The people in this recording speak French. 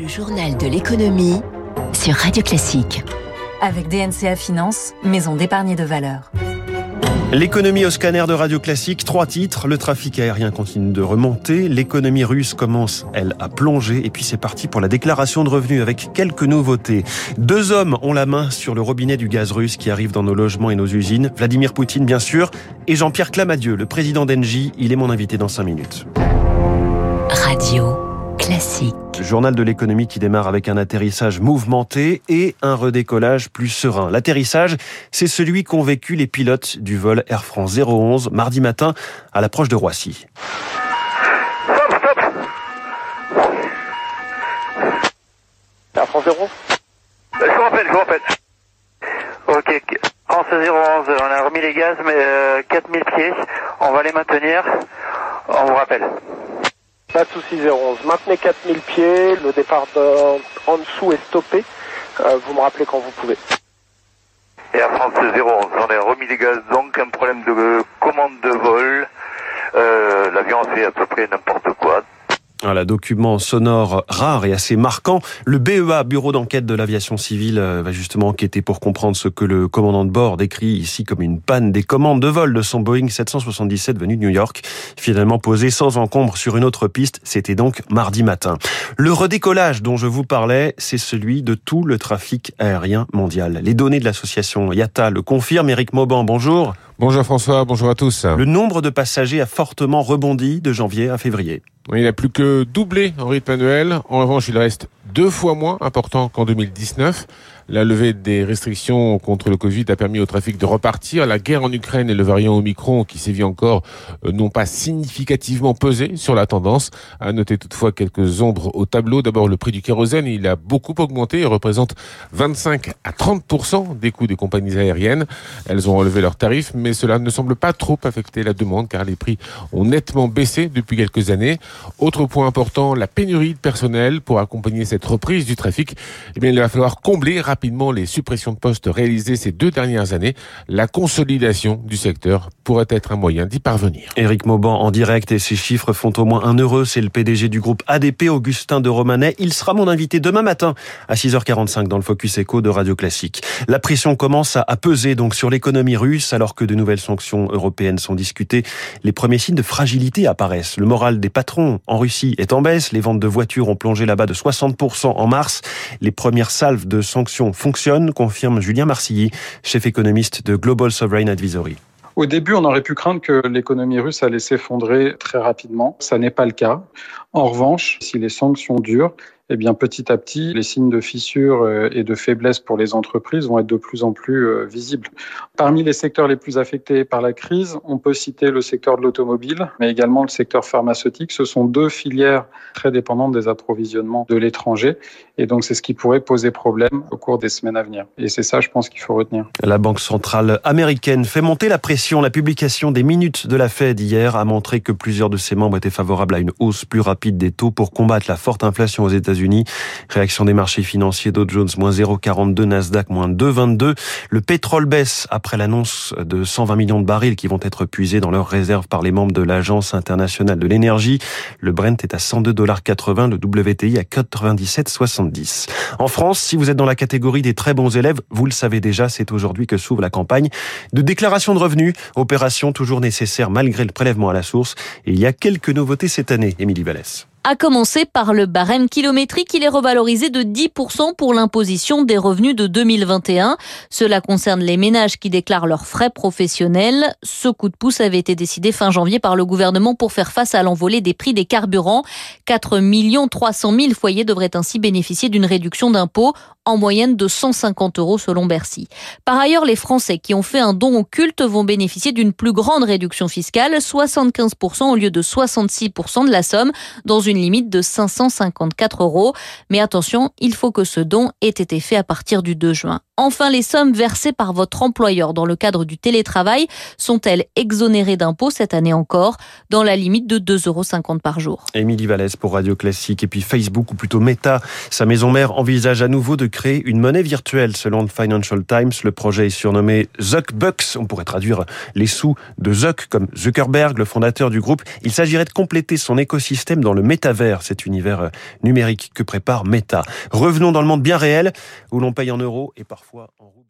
Le journal de l'économie sur Radio Classique. Avec DNCA Finance, maison d'épargne de valeur. L'économie au scanner de Radio Classique, trois titres. Le trafic aérien continue de remonter. L'économie russe commence, elle, à plonger. Et puis c'est parti pour la déclaration de revenus avec quelques nouveautés. Deux hommes ont la main sur le robinet du gaz russe qui arrive dans nos logements et nos usines. Vladimir Poutine, bien sûr, et Jean-Pierre Clamadieu, le président d'Engie. Il est mon invité dans cinq minutes. Radio Classique. Journal de l'économie qui démarre avec un atterrissage mouvementé et un redécollage plus serein. L'atterrissage, c'est celui qu'ont vécu les pilotes du vol Air France 011 mardi matin à l'approche de Roissy. Stop, stop Air France 011 Je vous rappelle, je vous rappelle. Ok, France 011, on a remis les gaz, mais euh, 4000 pieds, on va les maintenir, on vous rappelle. De souci 011. Maintenez 4000 pieds, le départ de- en dessous est stoppé. Euh, vous me rappelez quand vous pouvez. Et Air France 011, on a remis les gaz, donc un problème de commande de vol. Euh, L'avion fait à peu près n'importe. Voilà, document sonore rare et assez marquant. Le BEA, Bureau d'enquête de l'aviation civile, euh, va justement enquêter pour comprendre ce que le commandant de bord décrit ici comme une panne des commandes de vol de son Boeing 777 venu de New York, finalement posé sans encombre sur une autre piste. C'était donc mardi matin. Le redécollage dont je vous parlais, c'est celui de tout le trafic aérien mondial. Les données de l'association IATA le confirment. Éric Mauban, bonjour. Bonjour François, bonjour à tous. Le nombre de passagers a fortement rebondi de janvier à février. Il n'a plus que doublé en rythme annuel. En revanche, il reste deux fois moins important qu'en 2019. La levée des restrictions contre le Covid a permis au trafic de repartir. La guerre en Ukraine et le variant Omicron qui sévit encore euh, n'ont pas significativement pesé sur la tendance. À noter toutefois quelques ombres au tableau. D'abord, le prix du kérosène, il a beaucoup augmenté et représente 25 à 30% des coûts des compagnies aériennes. Elles ont relevé leurs tarifs, mais cela ne semble pas trop affecter la demande car les prix ont nettement baissé depuis quelques années. Autre point important, la pénurie de personnel pour accompagner cette reprise du trafic. Eh bien, il va falloir combler rapidement les suppressions de postes réalisées ces deux dernières années. La consolidation du secteur pourrait être un moyen d'y parvenir. Éric Mauban en direct et ses chiffres font au moins un heureux. C'est le PDG du groupe ADP, Augustin de Romanet. Il sera mon invité demain matin à 6h45 dans le Focus Echo de Radio Classique. La pression commence à peser donc sur l'économie russe alors que de nouvelles sanctions européennes sont discutées. Les premiers signes de fragilité apparaissent. Le moral des patrons en Russie est en baisse. Les ventes de voitures ont plongé là-bas de 60% en mars. Les premières salves de sanctions fonctionnent, confirme Julien Marcilly, chef économiste de Global Sovereign Advisory. Au début, on aurait pu craindre que l'économie russe allait s'effondrer très rapidement. Ça n'est pas le cas. En revanche, si les sanctions durent, eh bien, petit à petit, les signes de fissure euh, et de faiblesse pour les entreprises vont être de plus en plus euh, visibles. Parmi les secteurs les plus affectés par la crise, on peut citer le secteur de l'automobile, mais également le secteur pharmaceutique. Ce sont deux filières très dépendantes des approvisionnements de l'étranger. Et donc, c'est ce qui pourrait poser problème au cours des semaines à venir. Et c'est ça, je pense, qu'il faut retenir. La Banque centrale américaine fait monter la pression. La publication des minutes de la Fed hier a montré que plusieurs de ses membres étaient favorables à une hausse plus rapide des taux pour combattre la forte inflation aux États-Unis. Réaction des marchés financiers Dow Jones moins 0,42, Nasdaq moins 2,22. Le pétrole baisse après l'annonce de 120 millions de barils qui vont être puisés dans leurs réserves par les membres de l'Agence internationale de l'énergie. Le Brent est à 102,80 le WTI à 97,70. En France, si vous êtes dans la catégorie des très bons élèves, vous le savez déjà, c'est aujourd'hui que s'ouvre la campagne de déclaration de revenus, opération toujours nécessaire malgré le prélèvement à la source. Et il y a quelques nouveautés cette année, Émilie Vallès. À commencer par le barème kilométrique, il est revalorisé de 10% pour l'imposition des revenus de 2021. Cela concerne les ménages qui déclarent leurs frais professionnels. Ce coup de pouce avait été décidé fin janvier par le gouvernement pour faire face à l'envolée des prix des carburants. 4 300 000 foyers devraient ainsi bénéficier d'une réduction d'impôt en moyenne de 150 euros selon Bercy. Par ailleurs, les Français qui ont fait un don au culte vont bénéficier d'une plus grande réduction fiscale, 75% au lieu de 66% de la somme, dans une limite de 554 euros. Mais attention, il faut que ce don ait été fait à partir du 2 juin. Enfin, les sommes versées par votre employeur dans le cadre du télétravail sont-elles exonérées d'impôts cette année encore, dans la limite de 2,50 euros par jour? Émilie Vallès pour Radio Classique. Et puis Facebook, ou plutôt Meta, sa maison mère envisage à nouveau de créer une monnaie virtuelle. Selon le Financial Times, le projet est surnommé Zuckbucks. On pourrait traduire les sous de Zuck comme Zuckerberg, le fondateur du groupe. Il s'agirait de compléter son écosystème dans le métavers, cet univers numérique que prépare Meta. Revenons dans le monde bien réel, où l'on paye en euros et parfois en roubles.